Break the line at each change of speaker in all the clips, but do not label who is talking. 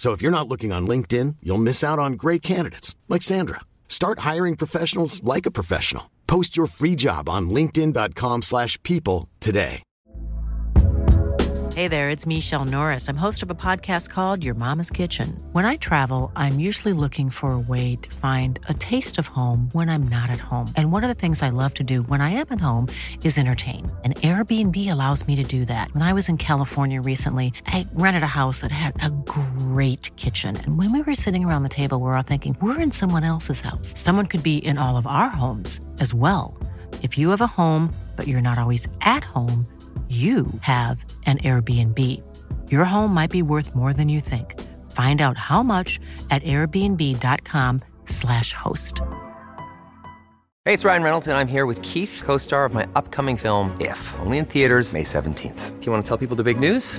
So if you're not looking on LinkedIn, you'll miss out on great candidates like Sandra. Start hiring professionals like a professional. Post your free job on linkedin.com/people today.
Hey there, it's Michelle Norris. I'm host of a podcast called Your Mama's Kitchen. When I travel, I'm usually looking for a way to find a taste of home when I'm not at home. And one of the things I love to do when I am at home is entertain. And Airbnb allows me to do that. When I was in California recently, I rented a house that had a great kitchen. And when we were sitting around the table, we were all thinking, we're in someone else's house. Someone could be in all of our homes as well. If you have a home, but you're not always at home, you have an Airbnb. Your home might be worth more than you think. Find out how much at airbnb.com/slash host.
Hey, it's Ryan Reynolds, and I'm here with Keith, co star of my upcoming film, If, only in theaters, May 17th. Do you want to tell people the big news?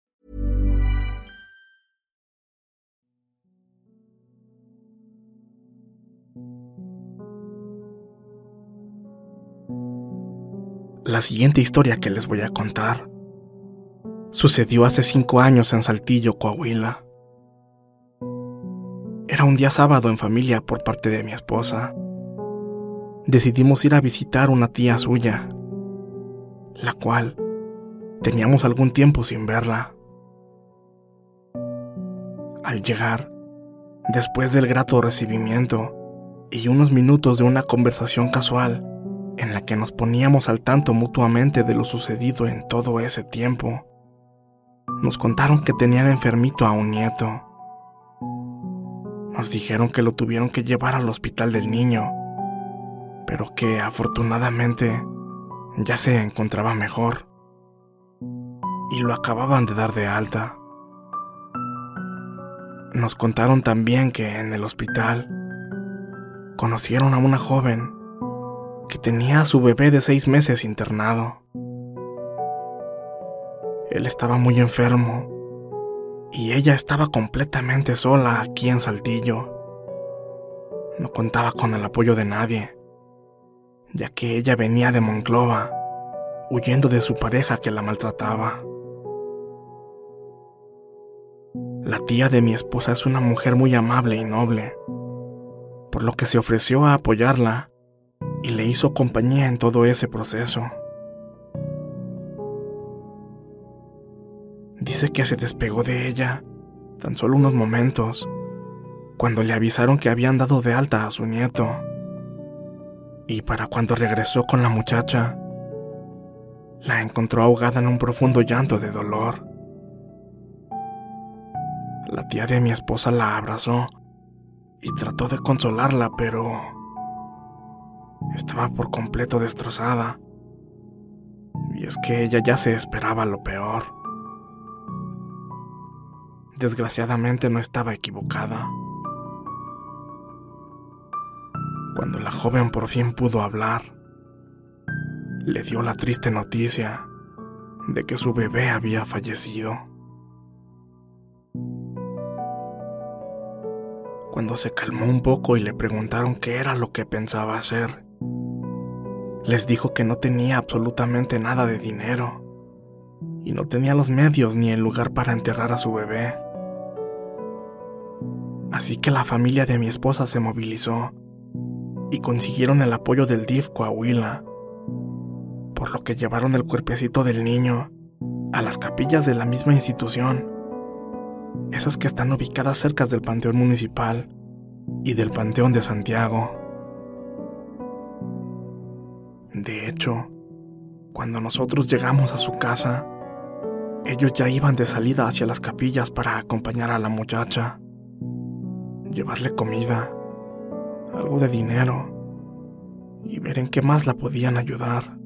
La siguiente historia que les voy a contar sucedió hace cinco años en Saltillo, Coahuila. Era un día sábado en familia por parte de mi esposa. Decidimos ir a visitar una tía suya, la cual teníamos algún tiempo sin verla. Al llegar, después del grato recibimiento y unos minutos de una conversación casual, en la que nos poníamos al tanto mutuamente de lo sucedido en todo ese tiempo. Nos contaron que tenían enfermito a un nieto. Nos dijeron que lo tuvieron que llevar al hospital del niño, pero que afortunadamente ya se encontraba mejor y lo acababan de dar de alta. Nos contaron también que en el hospital conocieron a una joven que tenía a su bebé de seis meses internado. Él estaba muy enfermo y ella estaba completamente sola aquí en Saltillo. No contaba con el apoyo de nadie, ya que ella venía de Monclova, huyendo de su pareja que la maltrataba. La tía de mi esposa es una mujer muy amable y noble, por lo que se ofreció a apoyarla y le hizo compañía en todo ese proceso. Dice que se despegó de ella tan solo unos momentos, cuando le avisaron que habían dado de alta a su nieto. Y para cuando regresó con la muchacha, la encontró ahogada en un profundo llanto de dolor. La tía de mi esposa la abrazó y trató de consolarla, pero estaba por completo destrozada. Y es que ella ya se esperaba lo peor. Desgraciadamente no estaba equivocada. Cuando la joven por fin pudo hablar, le dio la triste noticia de que su bebé había fallecido. Cuando se calmó un poco y le preguntaron qué era lo que pensaba hacer, les dijo que no tenía absolutamente nada de dinero y no tenía los medios ni el lugar para enterrar a su bebé. Así que la familia de mi esposa se movilizó y consiguieron el apoyo del DIF Coahuila, por lo que llevaron el cuerpecito del niño a las capillas de la misma institución, esas que están ubicadas cerca del Panteón Municipal y del Panteón de Santiago. De hecho, Cuando nosotros llegamos a su casa, ellos ya iban de salida hacia las capillas para acompañar a la muchacha, llevarle comida, algo de dinero y ver en qué más la podían ayudar.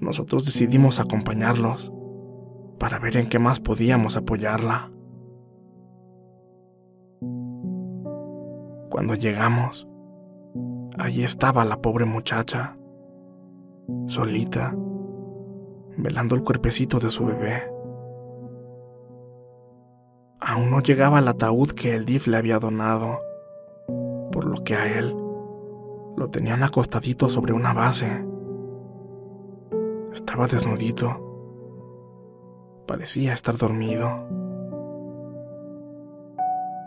Nosotros decidimos acompañarlos para ver en qué más podíamos apoyarla. Cuando llegamos, allí estaba la pobre muchacha, solita, velando el cuerpecito de su bebé. Aún no llegaba el ataúd que el DIF le había donado, por lo que a él lo tenían acostadito sobre una base. Estaba desnudito. Parecía estar dormido.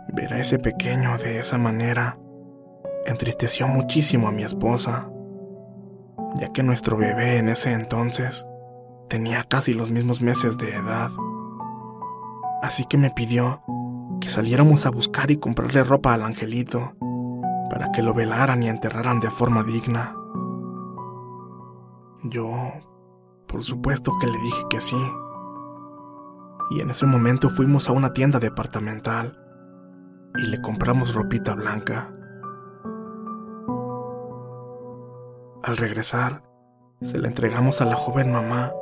Ver a ese pequeño de esa manera entristeció muchísimo a mi esposa, ya que nuestro bebé en ese entonces tenía casi los mismos meses de edad. Así que me pidió que saliéramos a buscar y comprarle ropa al angelito para que lo velaran y enterraran de forma digna. Yo, por supuesto que le dije que sí. Y en ese momento fuimos a una tienda departamental y le compramos ropita blanca. Al regresar, se la entregamos a la joven mamá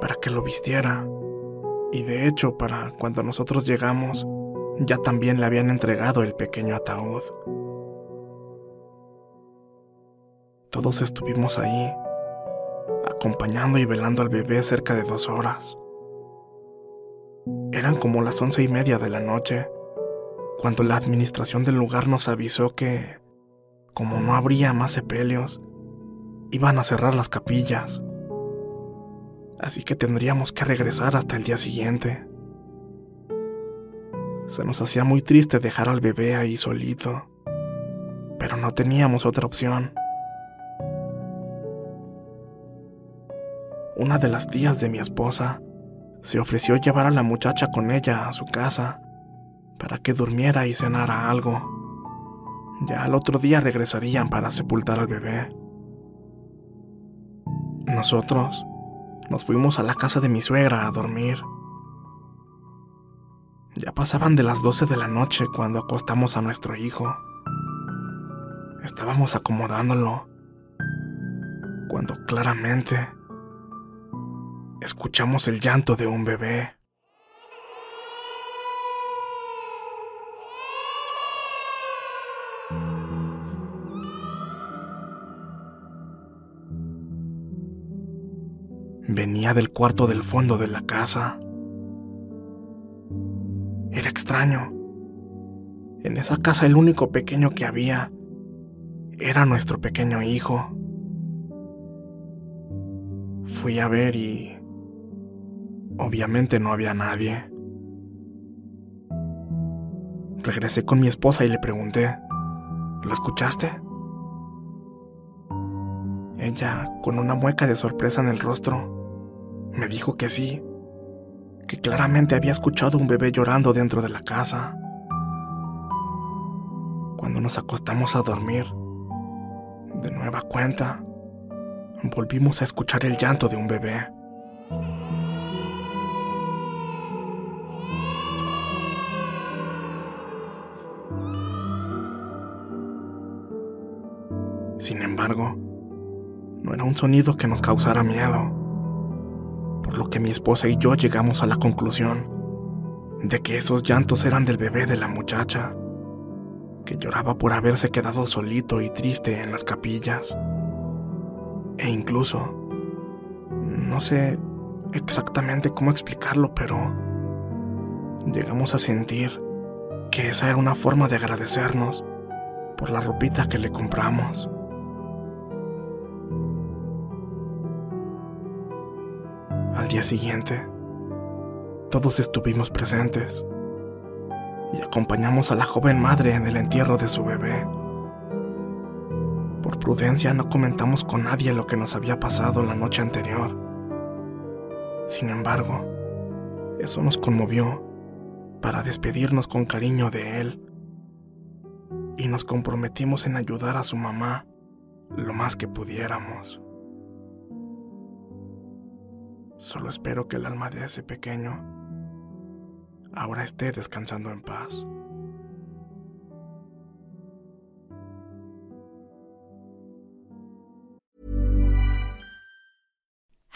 para que lo vistiera. Y de hecho, para cuando nosotros llegamos, ya también le habían entregado el pequeño ataúd. Todos estuvimos ahí, acompañando y velando al bebé cerca de dos horas. Eran como las once y media de la noche, cuando la administración del lugar nos avisó que, como no habría más sepelios, iban a cerrar las capillas así que tendríamos que regresar hasta el día siguiente. Se nos hacía muy triste dejar al bebé ahí solito, pero no teníamos otra opción. Una de las tías de mi esposa se ofreció llevar a la muchacha con ella a su casa para que durmiera y cenara algo. Ya al otro día regresarían para sepultar al bebé. Nosotros nos fuimos a la casa de mi suegra a dormir. Ya pasaban de las 12 de la noche cuando acostamos a nuestro hijo. Estábamos acomodándolo cuando claramente escuchamos el llanto de un bebé. Venía del cuarto del fondo de la casa. Era extraño. En esa casa el único pequeño que había era nuestro pequeño hijo. Fui a ver y... Obviamente no había nadie. Regresé con mi esposa y le pregunté, ¿lo escuchaste? Ella, con una mueca de sorpresa en el rostro, me dijo que sí, que claramente había escuchado un bebé llorando dentro de la casa. Cuando nos acostamos a dormir, de nueva cuenta, volvimos a escuchar el llanto de un bebé. Sin embargo, no era un sonido que nos causara miedo lo que mi esposa y yo llegamos a la conclusión de que esos llantos eran del bebé de la muchacha, que lloraba por haberse quedado solito y triste en las capillas. E incluso, no sé exactamente cómo explicarlo, pero llegamos a sentir que esa era una forma de agradecernos por la ropita que le compramos. Al día siguiente, todos estuvimos presentes y acompañamos a la joven madre en el entierro de su bebé. Por prudencia no comentamos con nadie lo que nos había pasado la noche anterior. Sin embargo, eso nos conmovió para despedirnos con cariño de él y nos comprometimos en ayudar a su mamá lo más que pudiéramos. Solo espero que el alma de ese pequeño ahora esté descansando en paz.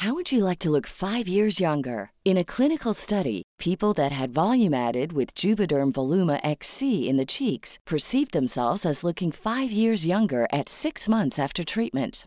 How would you like to look five years younger? In a clinical study, people that had volume added with Juvederm Voluma XC in the cheeks perceived themselves as looking five years younger at six months after treatment.